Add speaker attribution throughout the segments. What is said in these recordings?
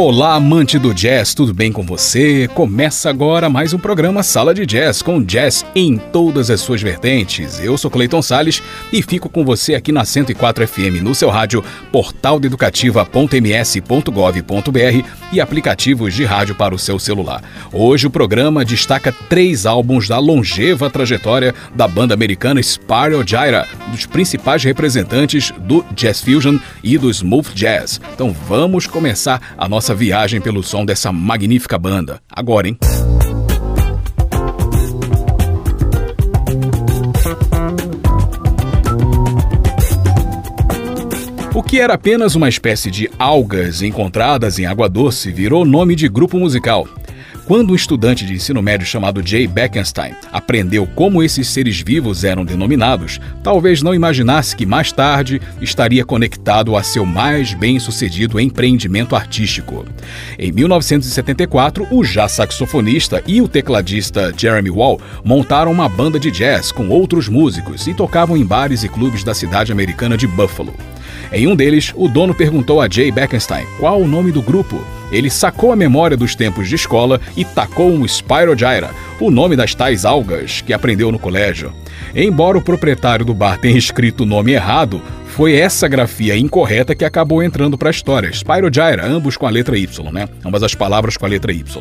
Speaker 1: Olá, amante do jazz, tudo bem com você? Começa agora mais um programa Sala de Jazz, com jazz em todas as suas vertentes. Eu sou Cleiton Sales e fico com você aqui na 104 FM, no seu rádio, portaldeducativa.ms.gov.br e aplicativos de rádio para o seu celular. Hoje o programa destaca três álbuns da longeva trajetória da banda americana Spiral Gyra, dos principais representantes do Jazz Fusion e do Smooth Jazz. Então vamos começar a nossa viagem pelo som dessa magnífica banda. Agora, hein? O que era apenas uma espécie de algas encontradas em água doce virou nome de grupo musical. Quando um estudante de ensino médio chamado Jay Beckenstein aprendeu como esses seres vivos eram denominados, talvez não imaginasse que mais tarde estaria conectado a seu mais bem-sucedido empreendimento artístico. Em 1974, o já saxofonista e o tecladista Jeremy Wall montaram uma banda de jazz com outros músicos e tocavam em bares e clubes da cidade americana de Buffalo. Em um deles, o dono perguntou a Jay Beckenstein qual o nome do grupo. Ele sacou a memória dos tempos de escola e tacou um Spirogyra, o nome das tais algas que aprendeu no colégio. Embora o proprietário do bar tenha escrito o nome errado, foi essa grafia incorreta que acabou entrando para a história. Spirogyra, ambos com a letra Y, né? Ambas as palavras com a letra Y.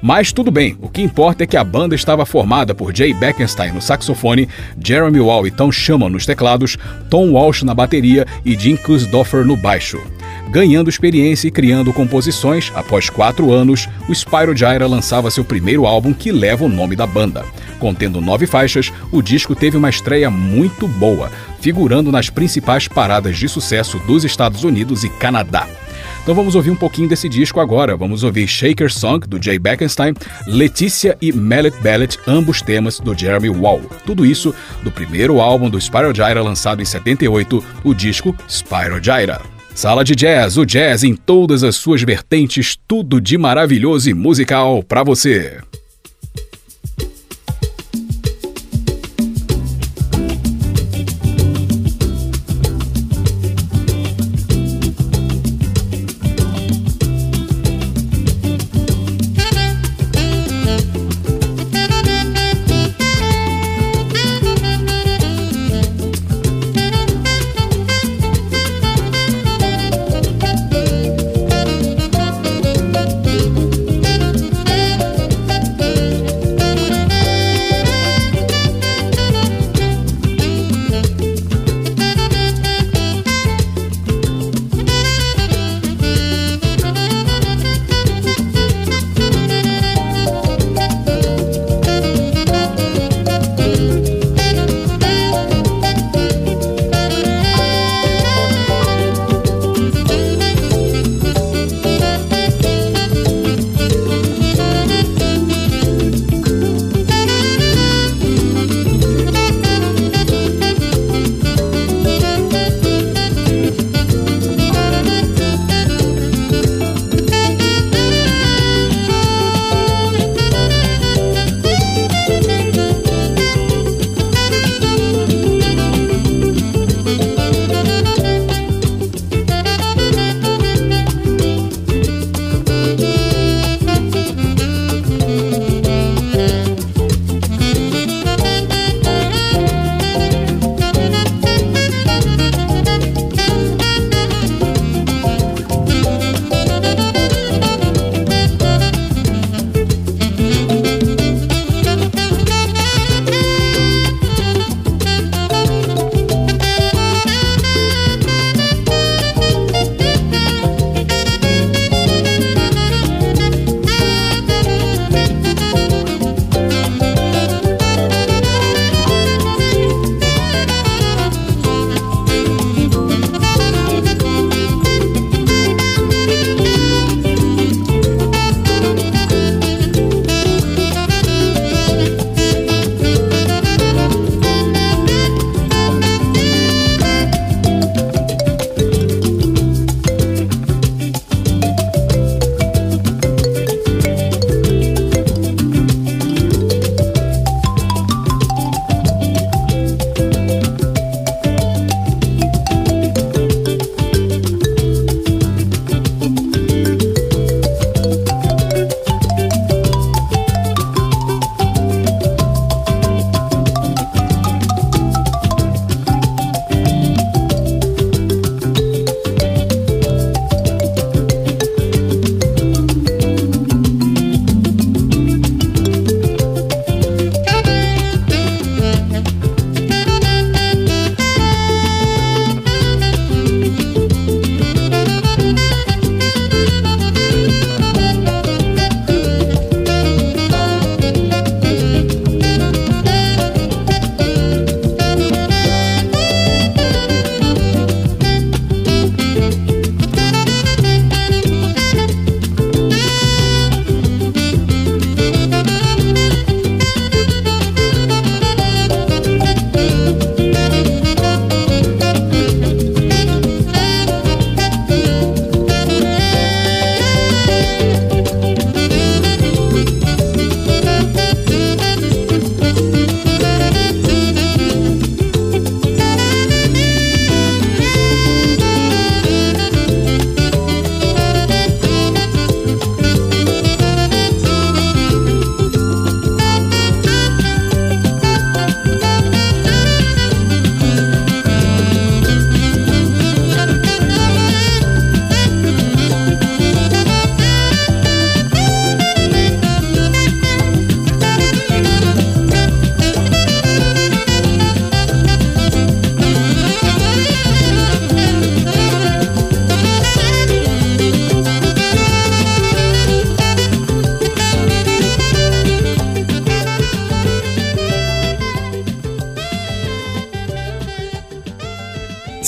Speaker 1: Mas tudo bem, o que importa é que a banda estava formada por Jay Beckenstein no saxofone, Jeremy Wall e Tom Schumann nos teclados, Tom Walsh na bateria e Jim Kusdoffer no baixo. Ganhando experiência e criando composições, após quatro anos, o Spyro Gyra lançava seu primeiro álbum que leva o nome da banda. Contendo nove faixas, o disco teve uma estreia muito boa, figurando nas principais paradas de sucesso dos Estados Unidos e Canadá. Então vamos ouvir um pouquinho desse disco agora. Vamos ouvir Shaker Song, do Jay Beckenstein, Letícia e Mallet Ballet, ambos temas do Jeremy Wall. Tudo isso do primeiro álbum do Spyro Gyra lançado em 78, o disco Spyro Gyra. Sala de Jazz, o jazz em todas as suas vertentes, tudo de maravilhoso e musical para você.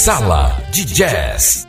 Speaker 2: Sala de Jazz.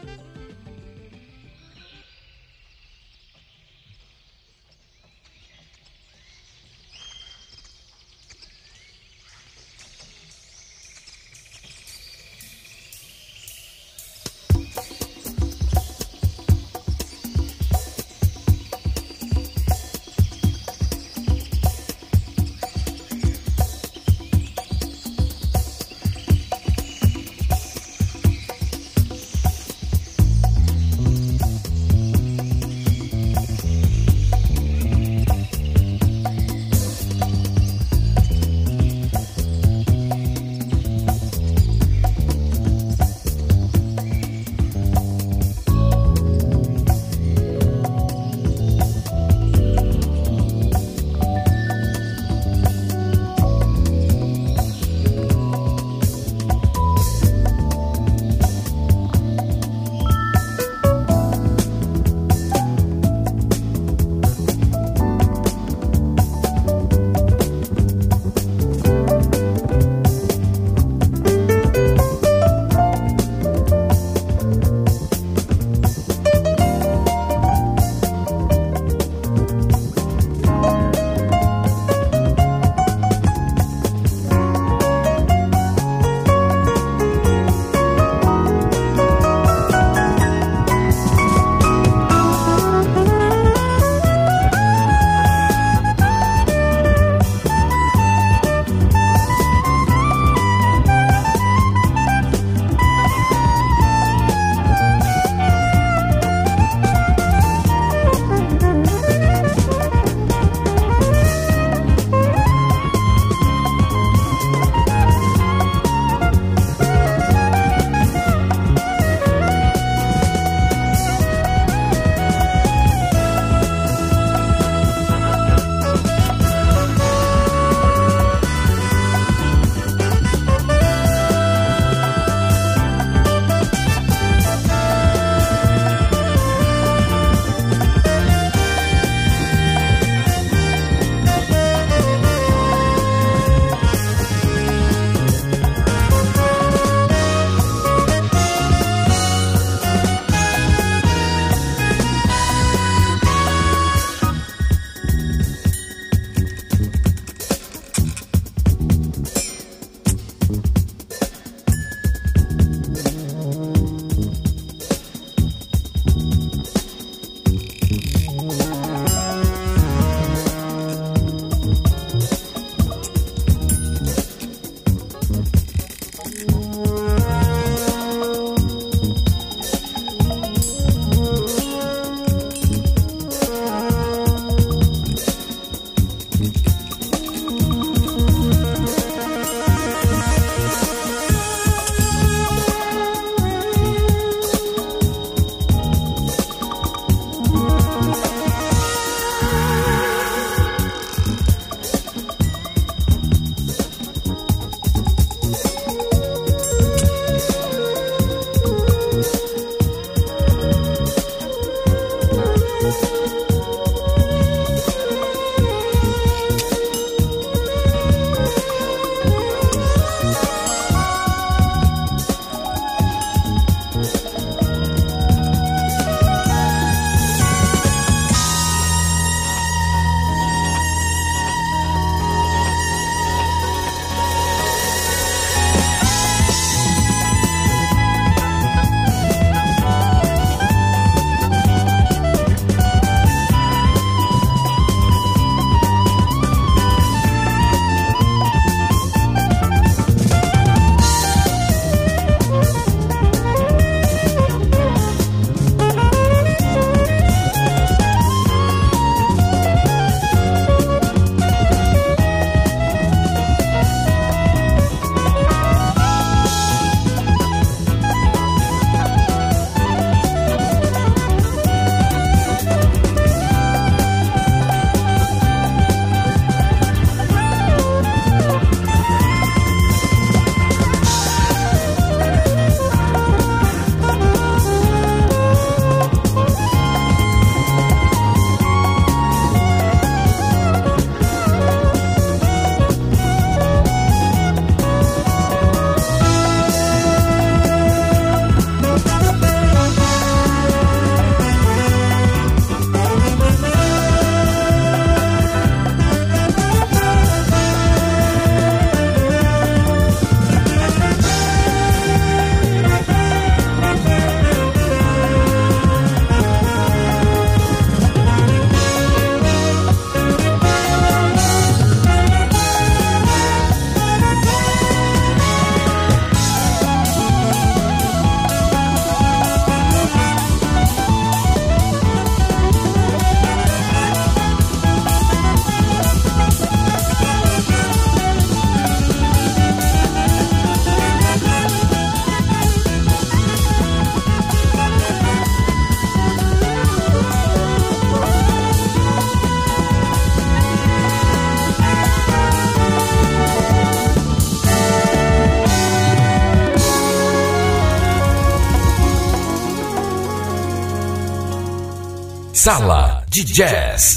Speaker 2: Sala de Jazz.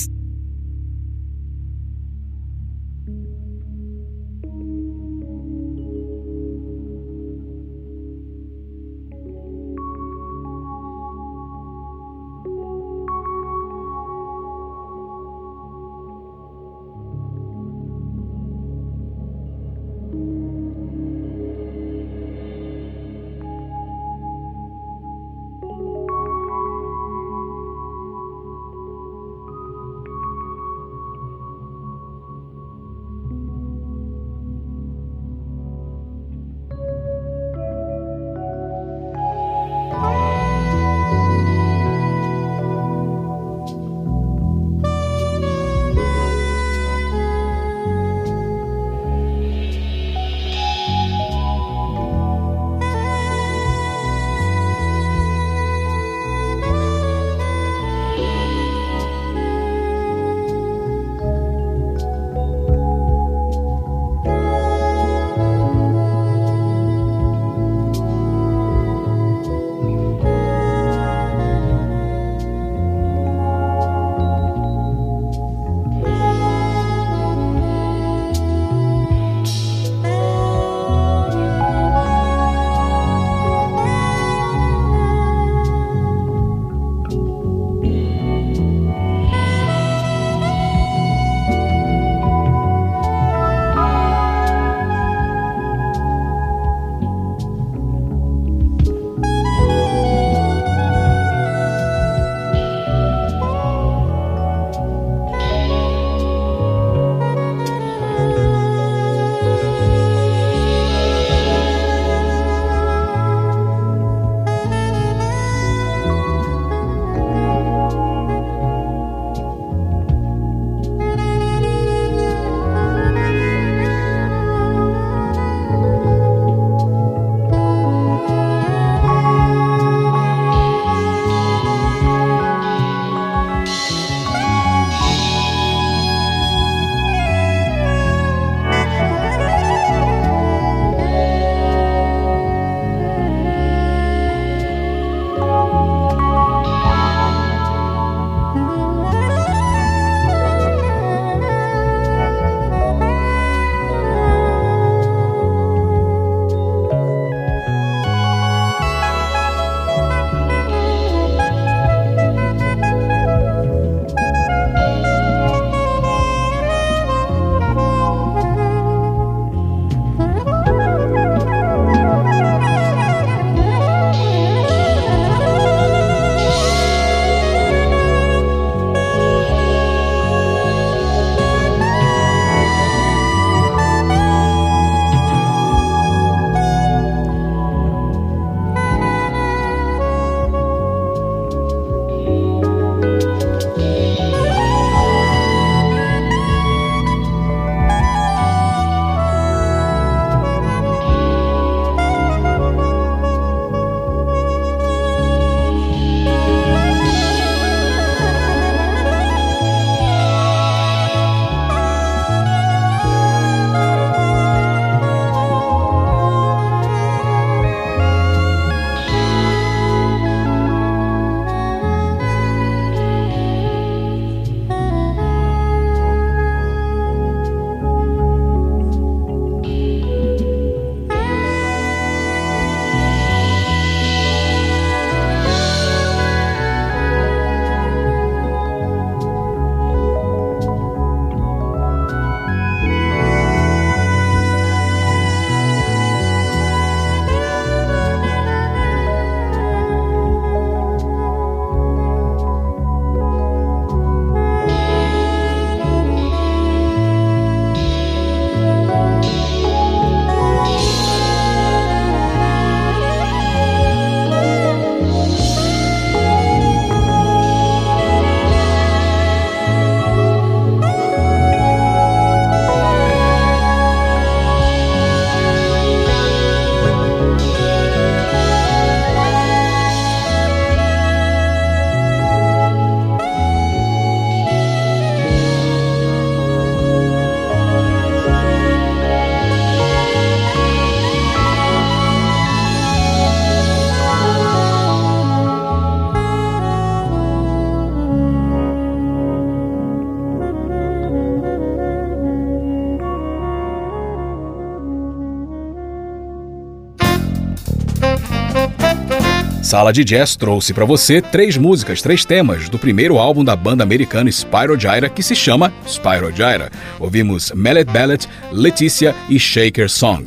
Speaker 1: Sala de Jazz trouxe para você três músicas, três temas do primeiro álbum da banda americana Spyro Gyra, que se chama Spyro Gyra. Ouvimos Mellet Ballet, Letícia e Shaker Song.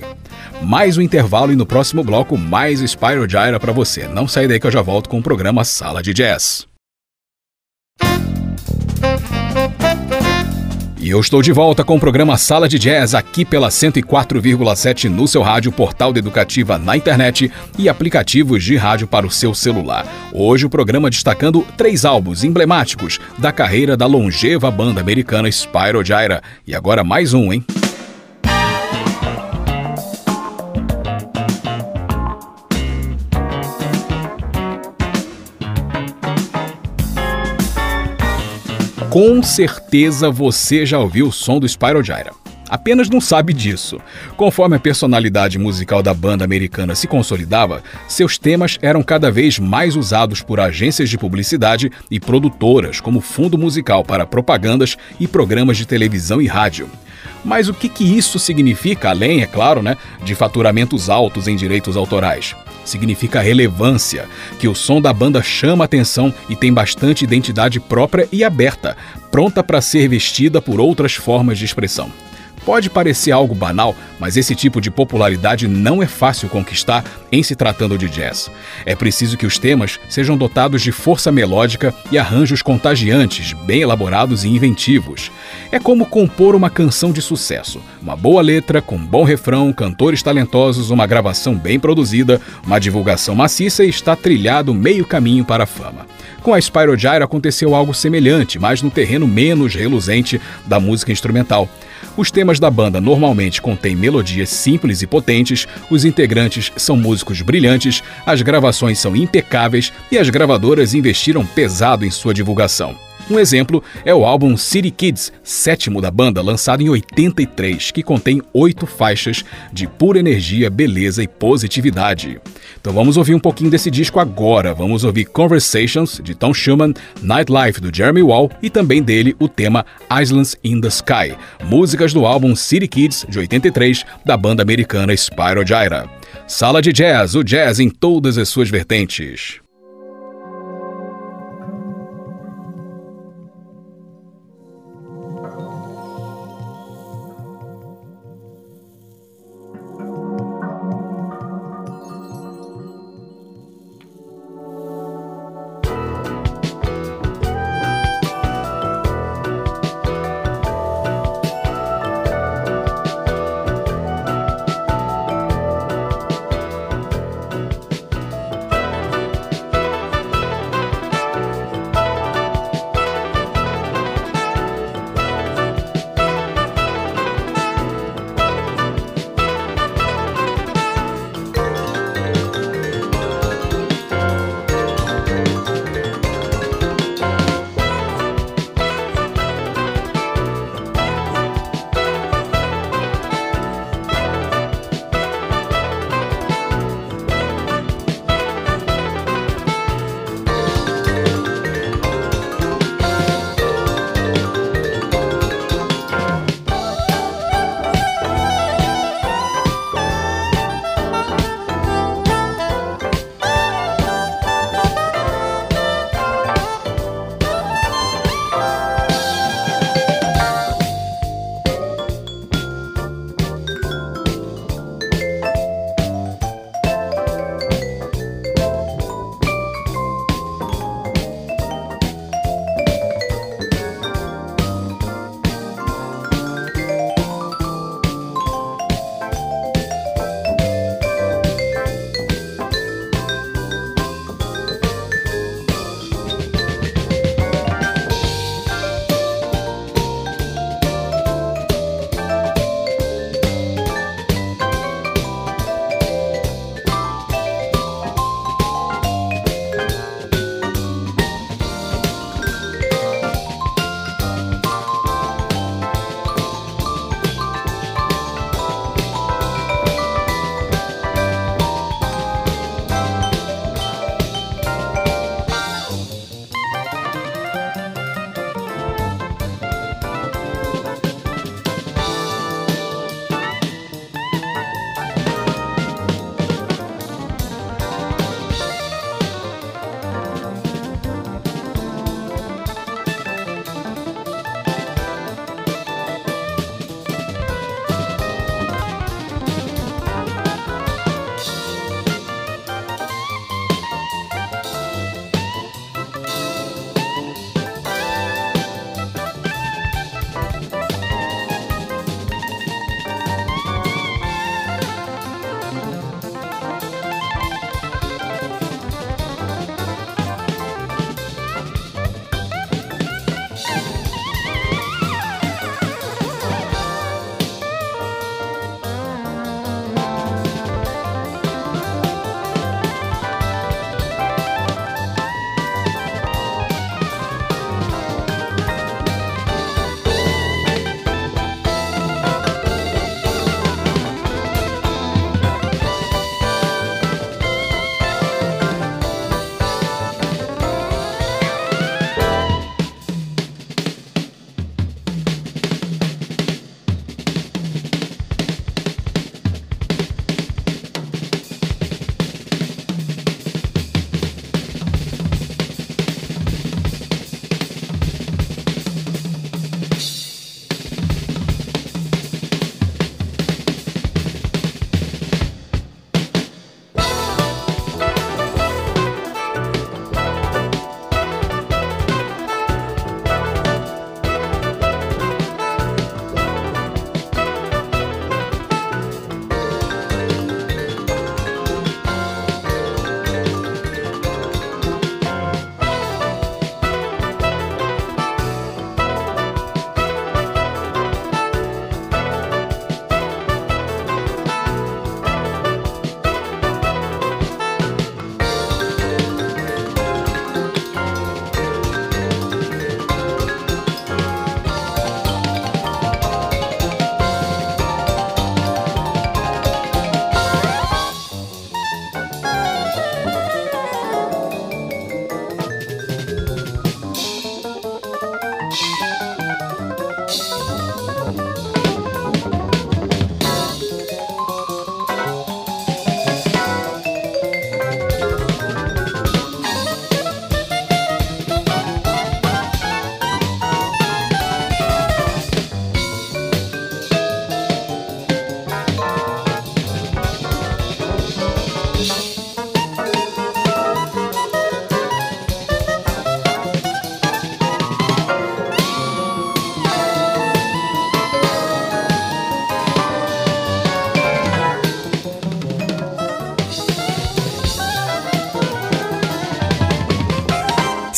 Speaker 1: Mais um intervalo e no próximo bloco mais Spyro Gyra para você. Não sai daí que eu já volto com o programa Sala de Jazz. E eu estou de volta com o programa Sala de Jazz aqui pela 104,7 no seu rádio, portal de educativa na internet e aplicativos de rádio para o seu celular. Hoje o programa destacando três álbuns emblemáticos da carreira da longeva banda americana Spyro Gyra. E agora mais um, hein? Com certeza você já ouviu o som do Spyro Gyra. Apenas não sabe disso. Conforme a personalidade musical da banda americana se consolidava, seus temas eram cada vez mais usados por agências de publicidade e produtoras como fundo musical para propagandas e programas de televisão e rádio. Mas o que, que isso significa, além, é claro, né, de faturamentos altos em direitos autorais? Significa relevância, que o som da banda chama atenção e tem bastante identidade própria e aberta, pronta para ser vestida por outras formas de expressão. Pode parecer algo banal, mas esse tipo de popularidade não é fácil conquistar em se tratando de jazz. É preciso que os temas sejam dotados de força melódica e arranjos contagiantes, bem elaborados e inventivos. É como compor uma canção de sucesso. Uma boa letra, com bom refrão, cantores talentosos, uma gravação bem produzida, uma divulgação maciça e está trilhado meio caminho para a fama. Com a Spyro Gyra aconteceu algo semelhante, mas no terreno menos reluzente da música instrumental. Os temas da banda normalmente contêm melodias simples e potentes, os integrantes são músicos brilhantes, as gravações são impecáveis e as gravadoras investiram pesado em sua divulgação. Um exemplo é o álbum City Kids, sétimo da banda, lançado em 83, que contém oito faixas de pura energia, beleza e positividade. Então vamos ouvir um pouquinho desse disco agora. Vamos ouvir Conversations, de Tom Schumann, Nightlife, do Jeremy Wall e também dele o tema Islands in the Sky, músicas do álbum City Kids, de 83, da banda americana Spyro Gyra. Sala de Jazz, o jazz em todas as suas vertentes.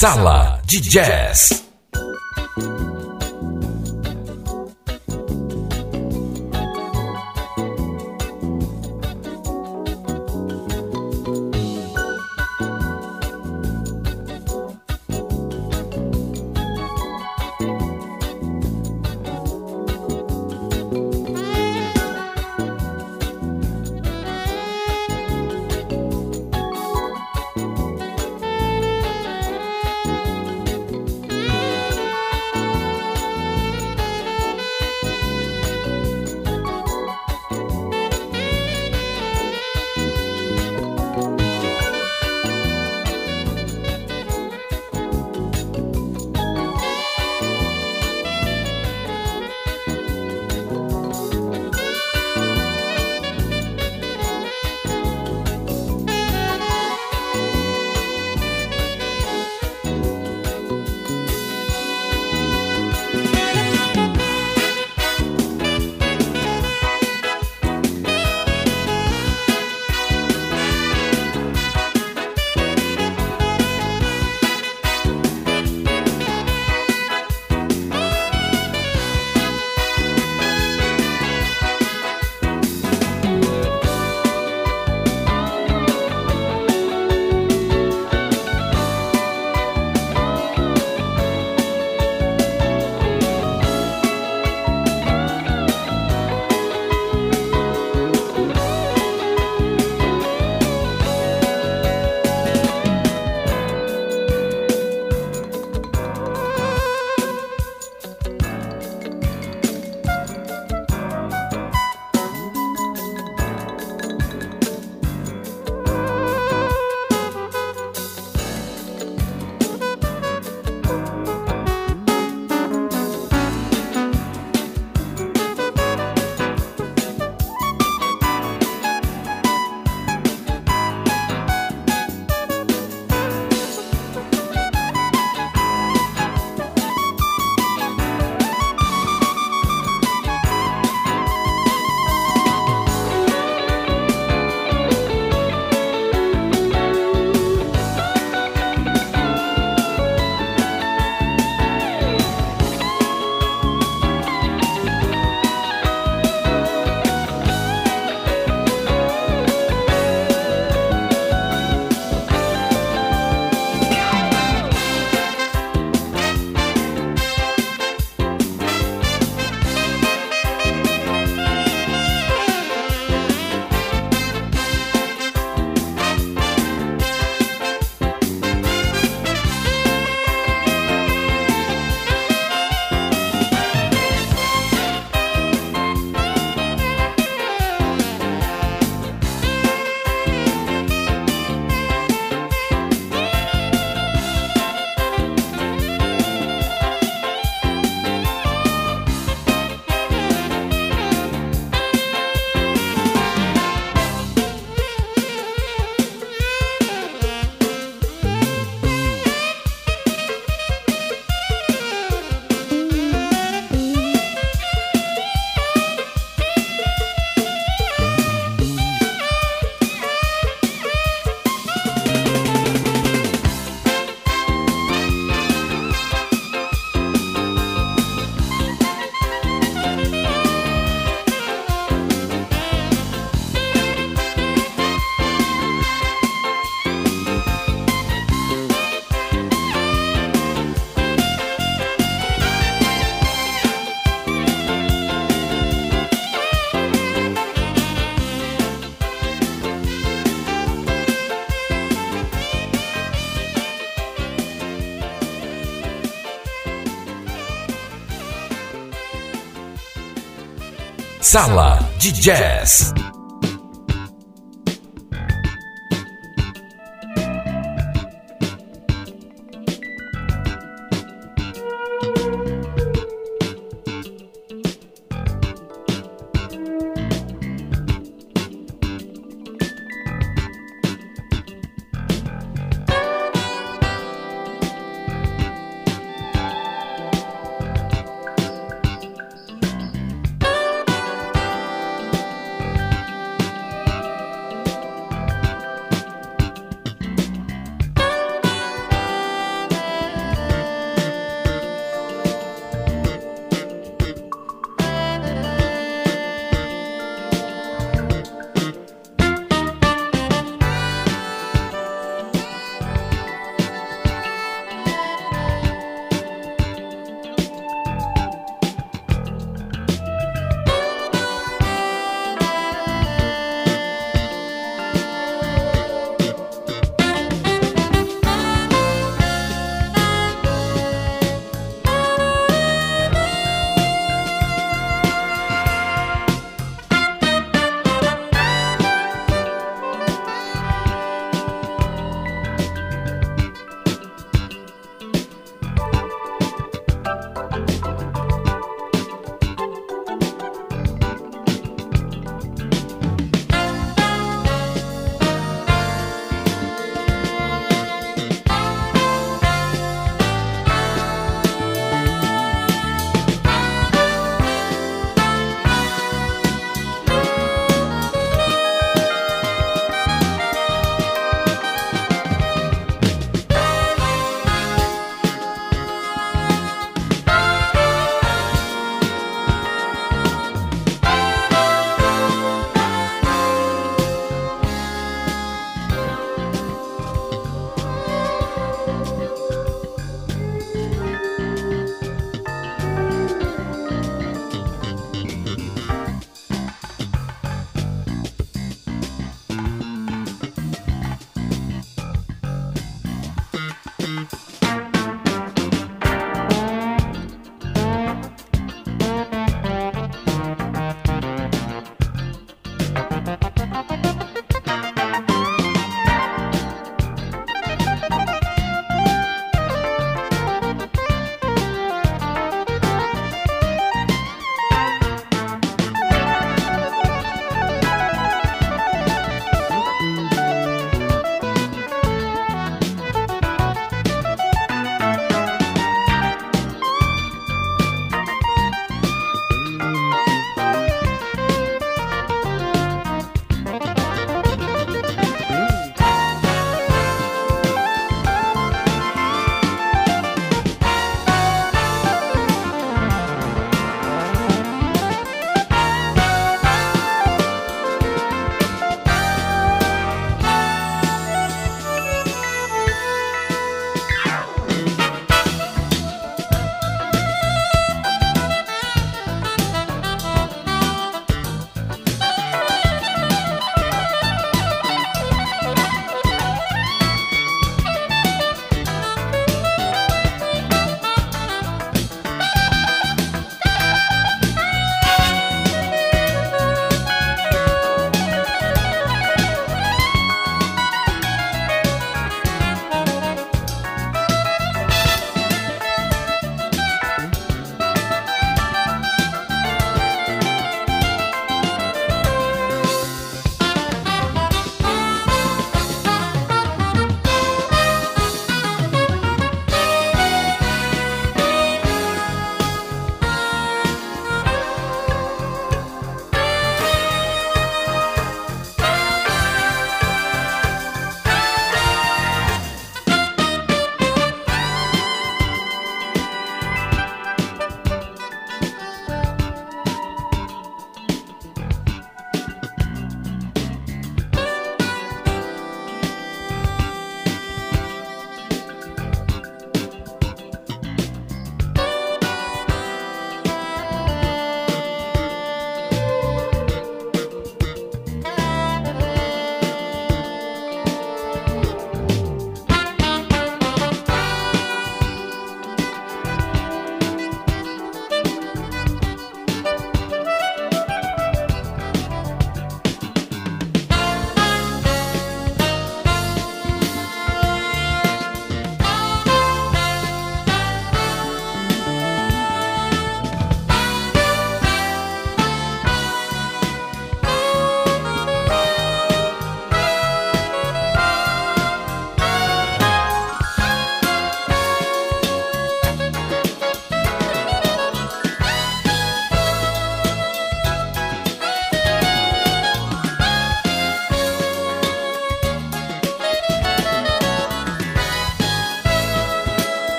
Speaker 2: Sala de Jazz. Sala de Jazz.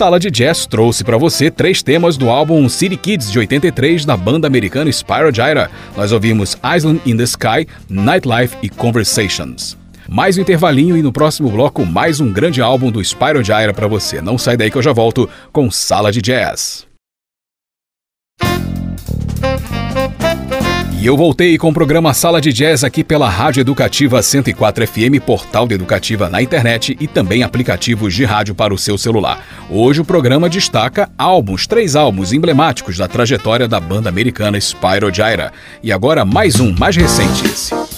Speaker 1: Sala de Jazz trouxe para você três temas do álbum City Kids de 83 da banda americana Spyro Gyra. Nós ouvimos Island in the Sky, Nightlife e Conversations. Mais um intervalinho e no próximo bloco mais um grande álbum do Spyro Gyra para você. Não sai daí que eu já volto com Sala de Jazz. E eu voltei com o programa Sala de Jazz aqui pela Rádio Educativa 104 FM, portal de educativa na internet e também aplicativos de rádio para o seu celular. Hoje o programa destaca álbuns, três álbuns emblemáticos da trajetória da banda americana Spyro Gyra. E agora mais um, mais recente esse.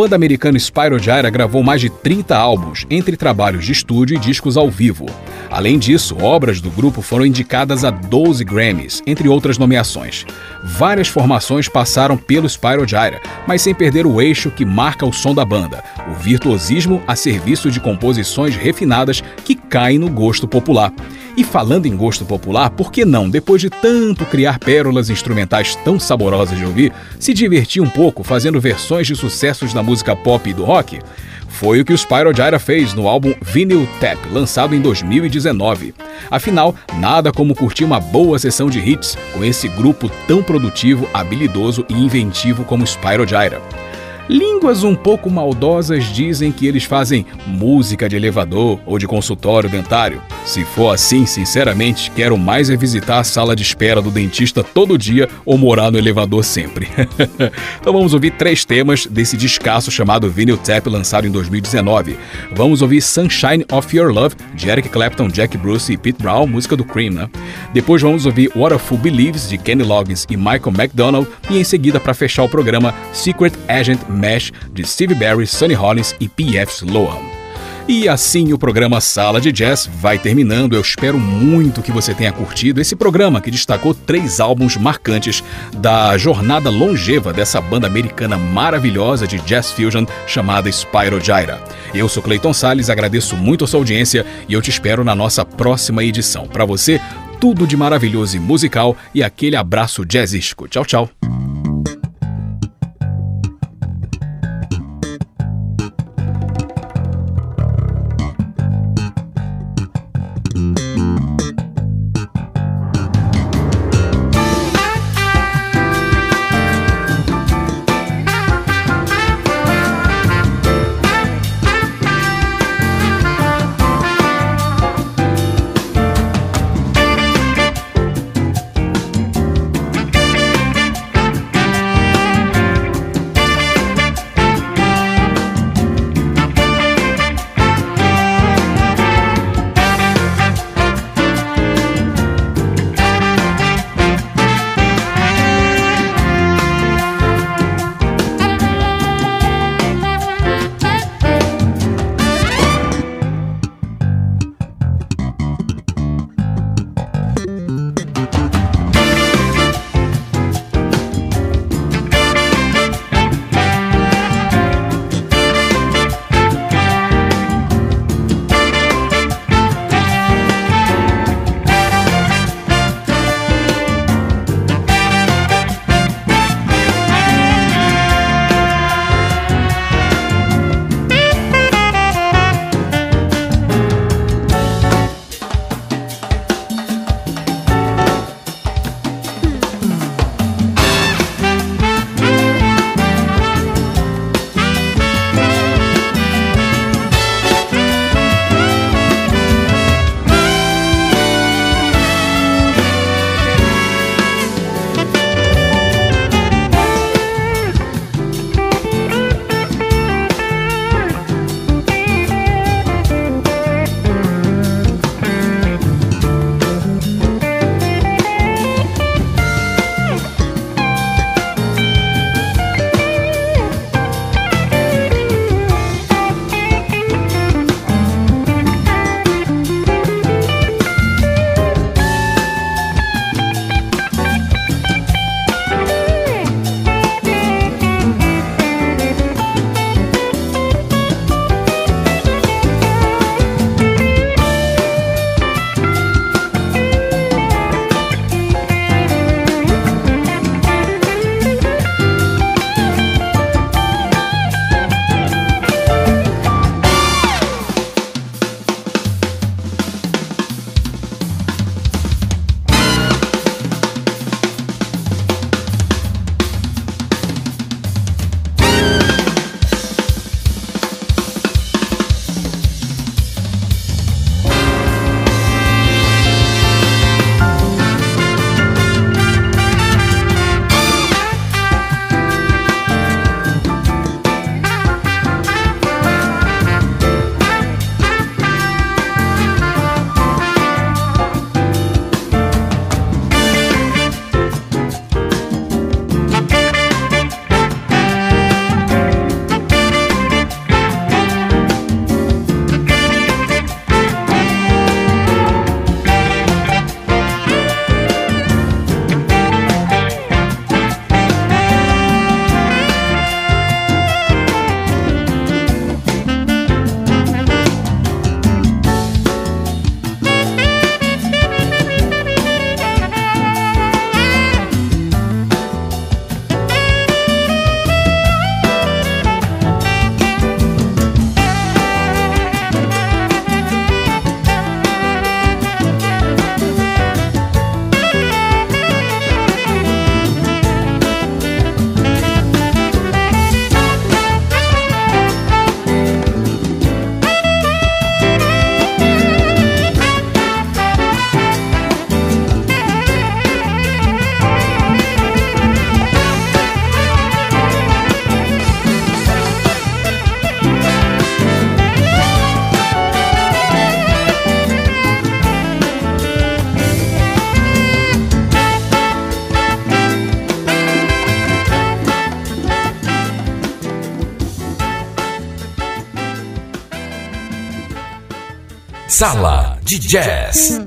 Speaker 1: Banda americana Spyro Gyra gravou mais de 30 álbuns, entre trabalhos de estúdio e discos ao vivo. Além disso, obras do grupo foram indicadas a 12 Grammys, entre outras nomeações. Várias formações passaram pelo Spyro Gyra, mas sem perder o eixo que marca o som da banda, o virtuosismo a serviço de composições refinadas que caem no gosto popular. E falando em gosto popular, por que não, depois de tanto criar pérolas instrumentais tão saborosas de ouvir, se divertir um pouco fazendo versões de sucessos da música pop e do rock? Foi o que o Spyro Gyra fez no álbum Vinyl Tap, lançado em 2019. Afinal, nada como curtir uma boa sessão de hits com esse grupo tão produtivo, habilidoso e inventivo como Spyro Gyra. Línguas um pouco maldosas dizem que eles fazem música de elevador ou de consultório dentário. Se for assim, sinceramente, quero mais é visitar a sala de espera do dentista todo dia ou morar no elevador sempre. então vamos ouvir três temas desse descasso chamado Vinyl Tap, lançado em 2019. Vamos ouvir Sunshine of Your Love, de Eric Clapton, Jack Bruce e Pete Brown, música do Cream, né? Depois vamos ouvir What a Fool Believes, de Kenny Loggins e Michael McDonald. E em seguida, para fechar o programa, Secret Agent Mesh, de Steve Barry, Sonny Rollins e P.F. Sloan. E assim o programa Sala de Jazz vai terminando. Eu espero muito que você tenha curtido esse programa que destacou três álbuns marcantes da jornada longeva dessa banda americana maravilhosa de jazz fusion chamada Spyro Gyra. Eu sou Clayton Sales, agradeço muito a sua audiência e eu te espero na nossa próxima edição. Para você, tudo de maravilhoso e musical e aquele abraço jazzístico. Tchau, tchau.
Speaker 2: Sala de Jazz.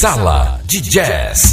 Speaker 2: Sala de Jazz.